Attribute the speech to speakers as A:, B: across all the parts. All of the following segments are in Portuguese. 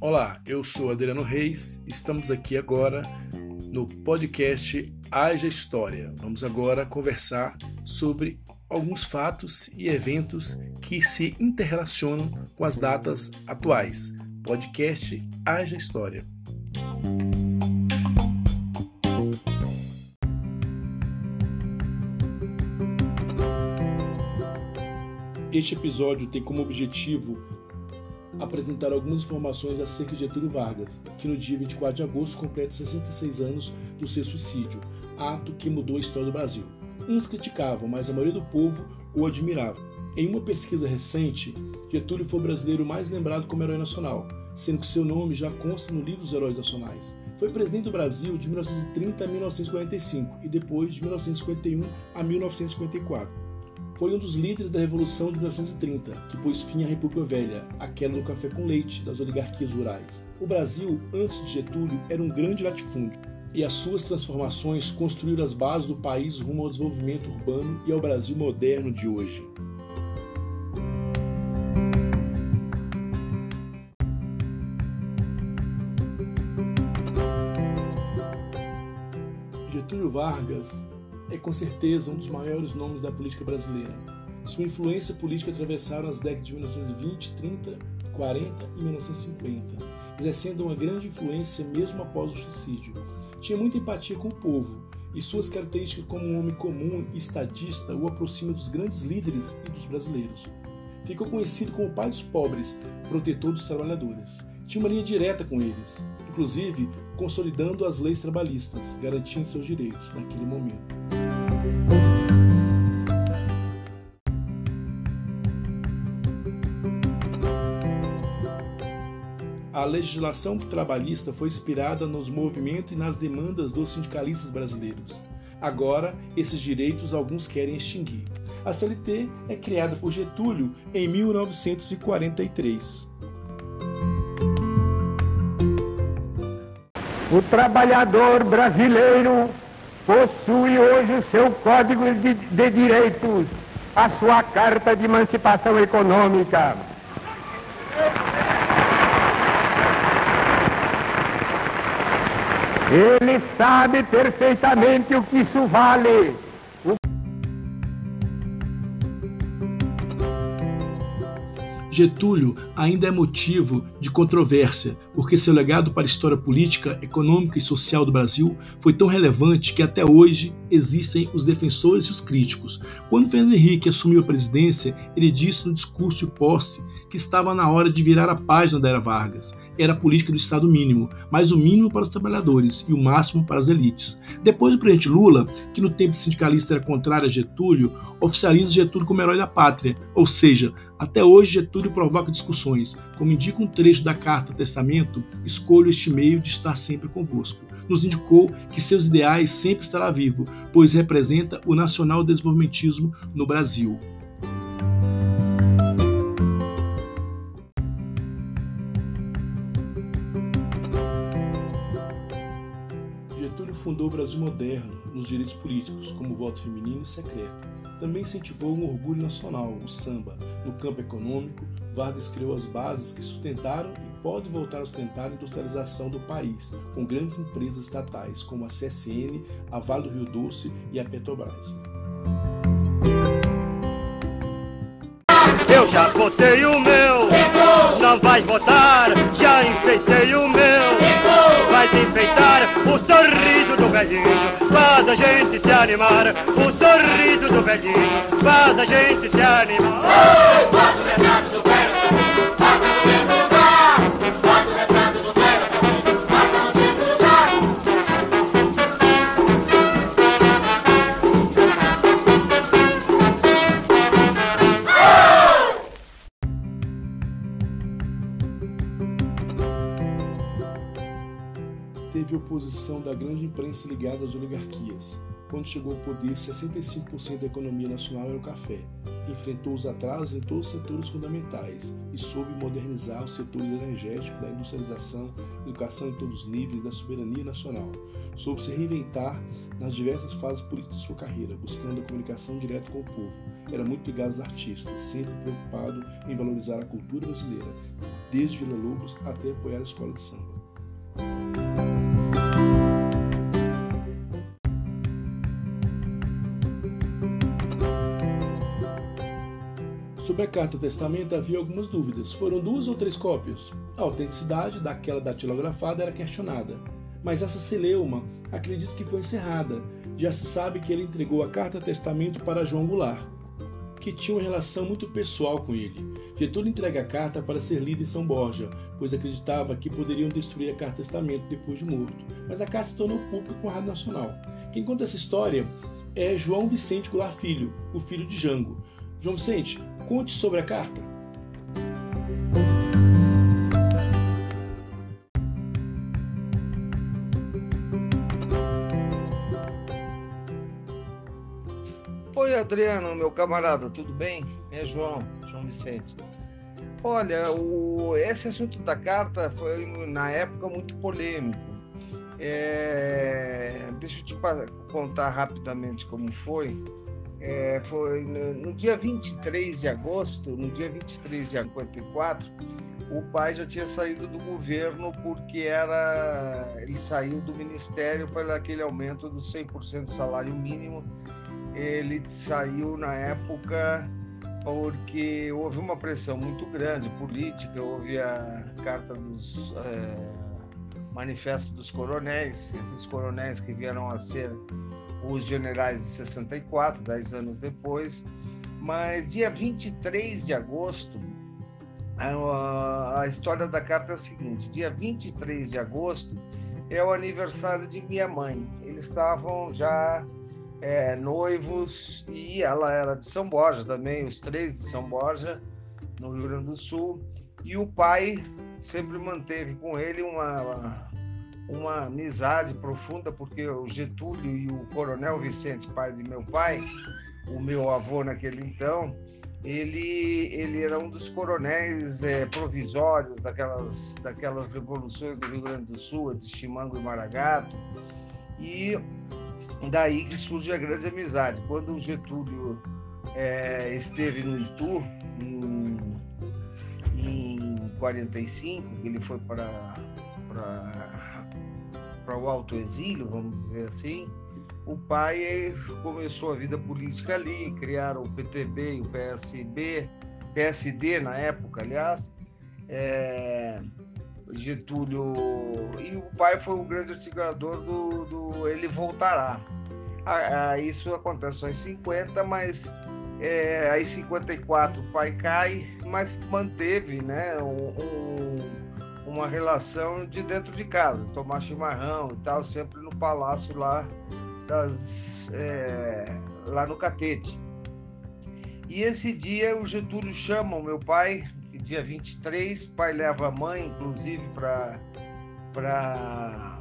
A: Olá, eu sou Adriano Reis, estamos aqui agora no podcast Haja História. Vamos agora conversar sobre alguns fatos e eventos que se interrelacionam com as datas atuais. Podcast Haja História. Este episódio tem como objetivo apresentar algumas informações acerca de Getúlio Vargas, que no dia 24 de agosto completa 66 anos do seu suicídio, ato que mudou a história do Brasil. Uns criticavam, mas a maioria do povo o admirava. Em uma pesquisa recente, Getúlio foi o brasileiro mais lembrado como herói nacional, sendo que seu nome já consta no livro dos heróis nacionais. Foi presidente do Brasil de 1930 a 1945 e depois de 1951 a 1954. Foi um dos líderes da Revolução de 1930, que pôs fim à República Velha, aquela do café com leite das oligarquias rurais. O Brasil, antes de Getúlio, era um grande latifúndio, e as suas transformações construíram as bases do país rumo ao desenvolvimento urbano e ao Brasil moderno de hoje. Getúlio Vargas é com certeza um dos maiores nomes da política brasileira. Sua influência política atravessaram as décadas de 1920, 30, 40 e 1950, exercendo uma grande influência mesmo após o suicídio. Tinha muita empatia com o povo, e suas características como um homem comum e estadista o aproxima dos grandes líderes e dos brasileiros. Ficou conhecido como o pai dos pobres, protetor dos trabalhadores. Tinha uma linha direta com eles, inclusive consolidando as leis trabalhistas, garantindo seus direitos naquele momento. A legislação trabalhista foi inspirada nos movimentos e nas demandas dos sindicalistas brasileiros. Agora, esses direitos alguns querem extinguir. A CLT é criada por Getúlio em 1943.
B: O trabalhador brasileiro possui hoje o seu Código de, de Direitos, a sua Carta de Emancipação Econômica. Ele sabe perfeitamente o que isso vale.
A: Getúlio ainda é motivo de controvérsia, porque seu legado para a história política, econômica e social do Brasil foi tão relevante que até hoje existem os defensores e os críticos. Quando Fernando Henrique assumiu a presidência, ele disse no discurso de posse que estava na hora de virar a página da era Vargas. Era a política do Estado mínimo, mas o mínimo para os trabalhadores e o máximo para as elites. Depois do presidente Lula, que no tempo sindicalista era contrário a Getúlio, oficializa Getúlio como herói da pátria, ou seja, até hoje Getúlio provoca discussões. Como indica um trecho da Carta Testamento, escolho este meio de estar sempre convosco. Nos indicou que seus ideais sempre estará vivo, pois representa o nacional desenvolvimentismo no Brasil. Getúlio fundou o Brasil moderno nos direitos políticos, como voto feminino e secreto. Também incentivou um orgulho nacional, o samba. No campo econômico, Vargas criou as bases que sustentaram e pode voltar a sustentar a industrialização do país, com grandes empresas estatais como a CSN, a Vale do Rio Doce e a Petrobras.
C: Eu já votei o meu, não vai votar, já enfeitei o meu faz enfeitar o sorriso do velhinho, faz a gente se animar. O sorriso do velhinho faz a gente se animar. Oi,
A: da grande imprensa ligada às oligarquias. Quando chegou ao poder, 65% da economia nacional era o café. enfrentou os atrasos em todos os setores fundamentais e soube modernizar os setores energéticos, da industrialização, educação em todos os níveis, da soberania nacional. Soube se reinventar nas diversas fases políticas de sua carreira, buscando a comunicação direta com o povo. Era muito ligado aos artistas, sempre preocupado em valorizar a cultura brasileira, desde Vila Lobos até apoiar a escola de samba. Sobre a carta testamento havia algumas dúvidas. Foram duas ou três cópias? A autenticidade daquela datilografada era questionada. Mas essa celeuma, acredito que foi encerrada. Já se sabe que ele entregou a carta testamento para João Goulart, que tinha uma relação muito pessoal com ele. Getúlio entrega a carta para ser lida em São Borja, pois acreditava que poderiam destruir a carta testamento depois de morto. Mas a carta se tornou pública com a Rádio Nacional. Quem conta essa história é João Vicente Goulart Filho, o filho de Jango. João Vicente, Conte sobre a carta.
D: Oi, Adriano, meu camarada, tudo bem? É João, João Vicente. Olha, o, esse assunto da carta foi, na época, muito polêmico. É, deixa eu te contar rapidamente como foi. É, foi no, no, dia 23 de agosto, no dia 23 de 54, o pai já tinha saído do governo porque era ele saiu do ministério pelo aquele aumento do 100% do salário mínimo. Ele saiu na época porque houve uma pressão muito grande política, houve a carta dos é, manifesto dos coronéis, esses coronéis que vieram a ser os generais de 64, dez anos depois. Mas dia 23 de agosto, a, a história da carta é a seguinte: dia 23 de agosto é o aniversário de minha mãe. Eles estavam já é, noivos e ela era de São Borja também, os três de São Borja, no Rio Grande do Sul. E o pai sempre manteve com ele uma, uma amizade profunda, porque o Getúlio e o Coronel Vicente, pai de meu pai, o meu avô naquele então, ele, ele era um dos coronéis é, provisórios daquelas, daquelas revoluções do Rio Grande do Sul, de Chimango e Maragato, e daí que surge a grande amizade. Quando o Getúlio é, esteve no Itu, em, em 45, ele foi para o alto exílio, vamos dizer assim, o pai começou a vida política ali, criaram o PTB e o PSB, PSD na época, aliás, é, Getúlio e o pai foi o grande articulador do, do ele voltará. isso acontece só em 50, mas é, aí 54 o pai cai, mas manteve, né, um, um uma relação de dentro de casa, tomar chimarrão e tal, sempre no palácio lá das é, lá no Catete. E esse dia o Getúlio chama o meu pai, dia 23, pai leva a mãe, inclusive, para para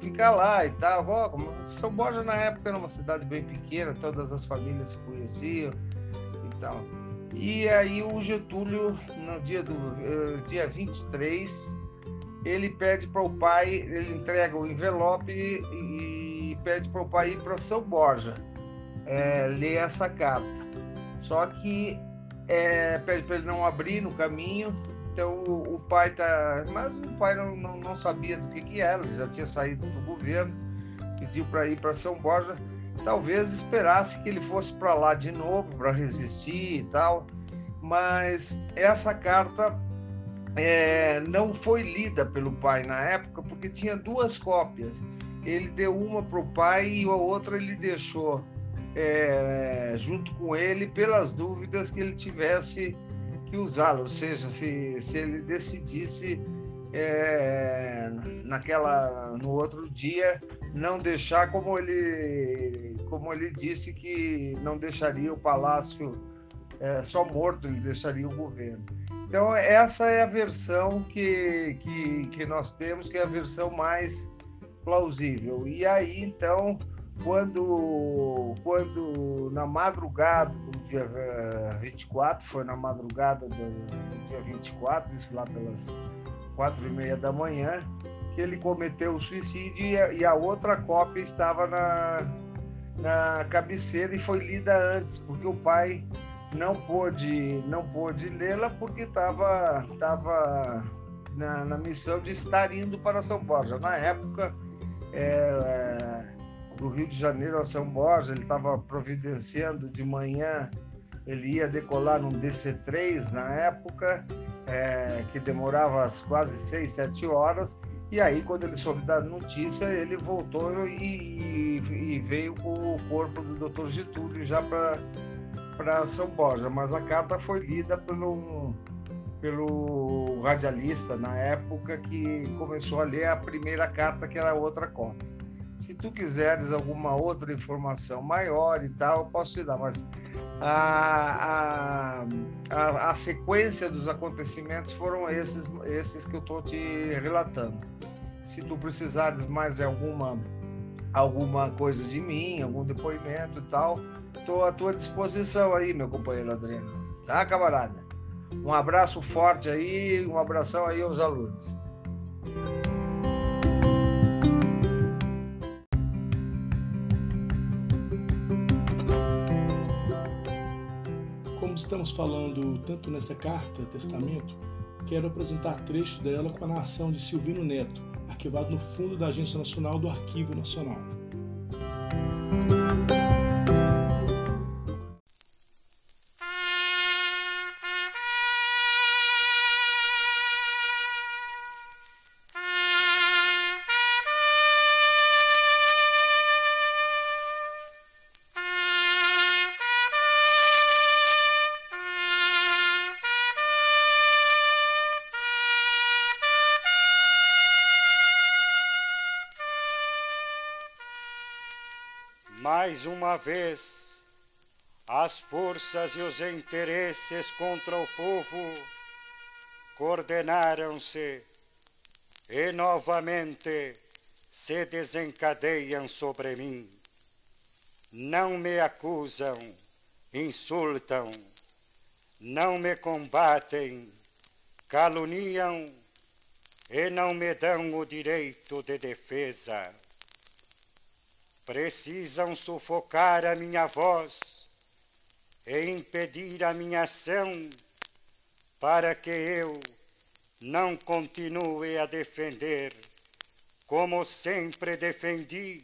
D: ficar lá e tal. São Borja na época era uma cidade bem pequena, todas as famílias se conheciam e tal. E aí o Getúlio, no dia do uh, dia 23, ele pede para o pai, ele entrega o envelope e, e pede para o pai ir para São Borja é, ler essa carta. Só que é, pede para ele não abrir no caminho. Então o, o pai tá, mas o pai não, não, não, sabia do que que era, ele já tinha saído do governo, pediu para ir para São Borja talvez esperasse que ele fosse para lá de novo para resistir e tal, mas essa carta é, não foi lida pelo pai na época porque tinha duas cópias. Ele deu uma para o pai e a outra ele deixou é, junto com ele pelas dúvidas que ele tivesse que usá-la, ou seja, se, se ele decidisse é, naquela no outro dia não deixar como ele como ele disse que não deixaria o palácio é, só morto ele deixaria o governo. Então essa é a versão que, que, que nós temos que é a versão mais plausível. E aí então quando, quando na madrugada do dia 24, foi na madrugada do, do dia 24, isso lá pelas quatro e meia da manhã, que ele cometeu o suicídio e a, e a outra cópia estava na, na cabeceira e foi lida antes, porque o pai não pôde, não pôde lê-la porque estava tava na, na, missão de estar indo para São Borja. Na época, é, do Rio de Janeiro a São Borja, ele estava providenciando de manhã, ele ia decolar num DC-3 na época, é, que demorava quase seis, sete horas, e aí quando ele soube da notícia, ele voltou e, e, e veio com o corpo do Dr. Getúlio já para São Borja, mas a carta foi lida pelo, pelo radialista na época que começou a ler a primeira carta, que era outra cópia. Se tu quiseres alguma outra informação maior e tal, eu posso te dar, mas a, a, a, a sequência dos acontecimentos foram esses, esses que eu estou te relatando. Se tu precisares mais de alguma, alguma coisa de mim, algum depoimento e tal, estou à tua disposição aí, meu companheiro Adriano. Tá, camarada? Um abraço forte aí, um abração aí aos alunos.
A: estamos falando tanto nessa carta, testamento, quero apresentar trechos dela com a narração de Silvino Neto, arquivado no fundo da Agência Nacional do Arquivo Nacional.
E: Mais uma vez, as forças e os interesses contra o povo coordenaram-se e novamente se desencadeiam sobre mim. Não me acusam, insultam, não me combatem, caluniam e não me dão o direito de defesa precisam sufocar a minha voz e impedir a minha ação para que eu não continue a defender, como sempre defendi,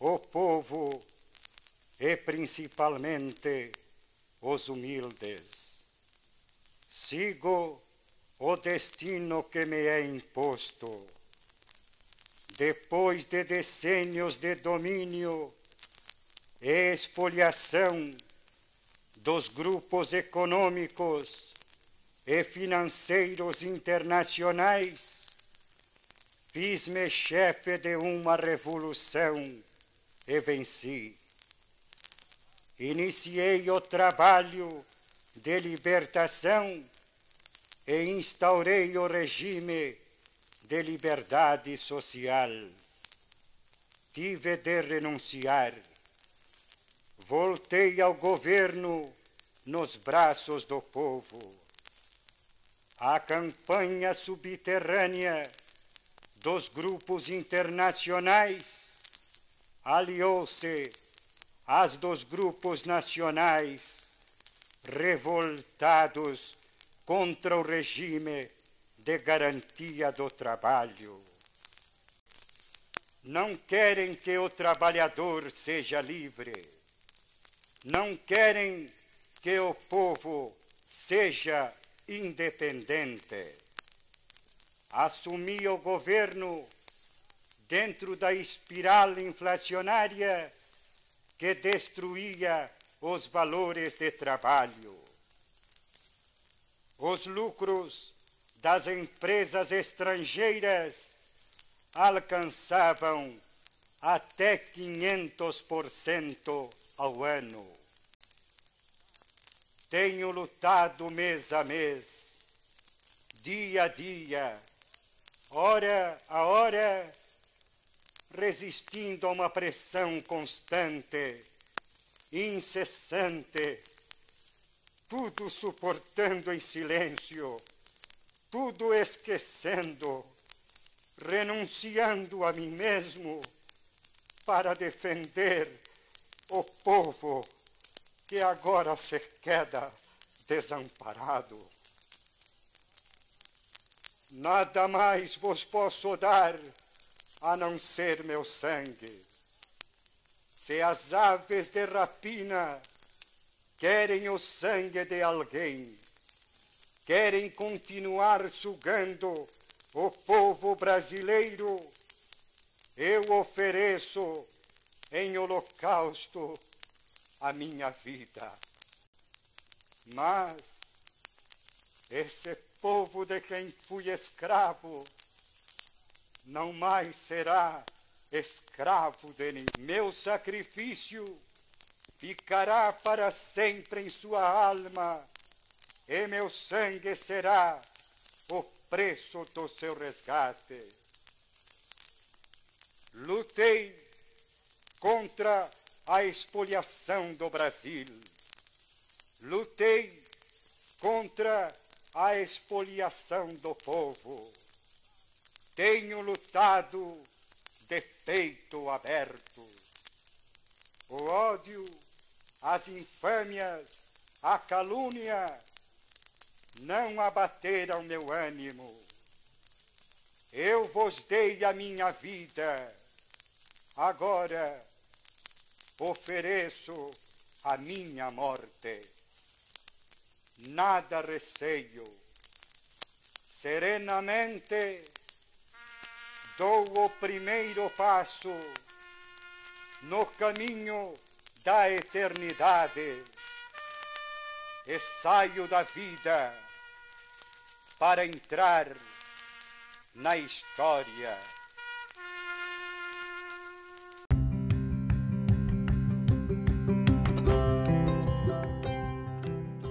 E: o povo e principalmente os humildes. Sigo o destino que me é imposto depois de decênios de domínio e expoliação dos grupos econômicos e financeiros internacionais, fiz-me chefe de uma revolução e venci. Iniciei o trabalho de libertação e instaurei o regime de liberdade social. Tive de renunciar. Voltei ao governo nos braços do povo. A campanha subterrânea dos grupos internacionais aliou-se às dos grupos nacionais revoltados contra o regime de garantia do trabalho. Não querem que o trabalhador seja livre. Não querem que o povo seja independente. Assumi o governo dentro da espiral inflacionária que destruía os valores de trabalho. Os lucros das empresas estrangeiras alcançavam até 500% ao ano. Tenho lutado mês a mês, dia a dia, hora a hora, resistindo a uma pressão constante, incessante, tudo suportando em silêncio, tudo esquecendo, renunciando a mim mesmo para defender o povo que agora se queda desamparado. Nada mais vos posso dar a não ser meu sangue. Se as aves de rapina querem o sangue de alguém, querem continuar sugando o povo brasileiro, eu ofereço em holocausto a minha vida. Mas esse povo de quem fui escravo não mais será escravo de ninguém. Meu sacrifício ficará para sempre em sua alma, e meu sangue será o preço do seu resgate. Lutei contra a expoliação do Brasil. Lutei contra a expoliação do povo tenho lutado de peito aberto. O ódio, as infâmias, a calúnia não abateram meu ânimo. Eu vos dei a minha vida, agora ofereço a minha morte. Nada receio, serenamente dou o primeiro passo no caminho da eternidade e saio da vida para entrar na história.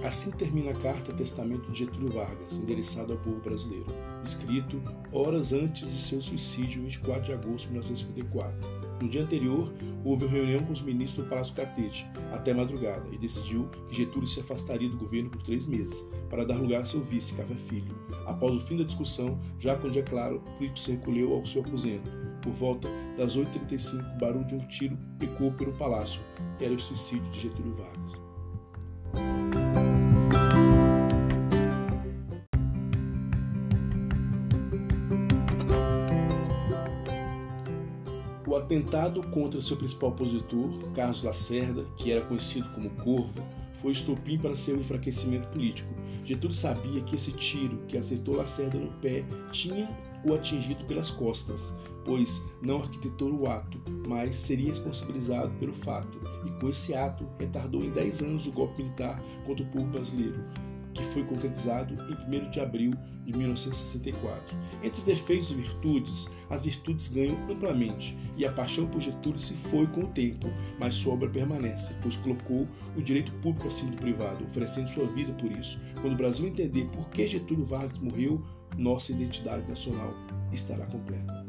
A: Assim termina a carta Testamento de Getúlio Vargas, endereçado ao povo brasileiro, escrito horas antes de seu suicídio, 24 de agosto de 1954. No dia anterior, houve reunião com os ministros do Palácio Catete, até madrugada, e decidiu que Getúlio se afastaria do governo por três meses, para dar lugar a seu vice, Café Filho. Após o fim da discussão, já quando dia claro, o político se recolheu ao seu aposento. Por volta das 8h35, o barulho de um tiro ecoou pelo palácio. Era o suicídio de Getúlio Vargas. Atentado contra seu principal opositor, Carlos Lacerda, que era conhecido como Corvo, foi estopim para seu enfraquecimento político. Getúlio sabia que esse tiro que acertou Lacerda no pé tinha o atingido pelas costas, pois não arquitetou o ato, mas seria responsabilizado pelo fato, e com esse ato retardou em 10 anos o golpe militar contra o povo brasileiro, que foi concretizado em 1 de abril de 1964. Entre os defeitos e virtudes, as virtudes ganham amplamente, e a paixão por Getúlio se foi com o tempo, mas sua obra permanece, pois colocou o direito público acima do privado, oferecendo sua vida por isso. Quando o Brasil entender por que Getúlio Vargas morreu, nossa identidade nacional estará completa.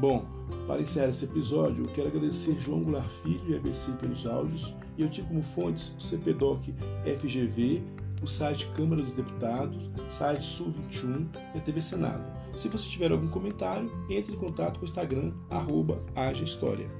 A: Bom, para encerrar esse episódio, quero agradecer João Goulart Filho e ABC pelos áudios e eu tive como fontes o CPDOC FGV, o site Câmara dos Deputados, site Sul 21 e a TV Senado. Se você tiver algum comentário, entre em contato com o Instagram, arroba História.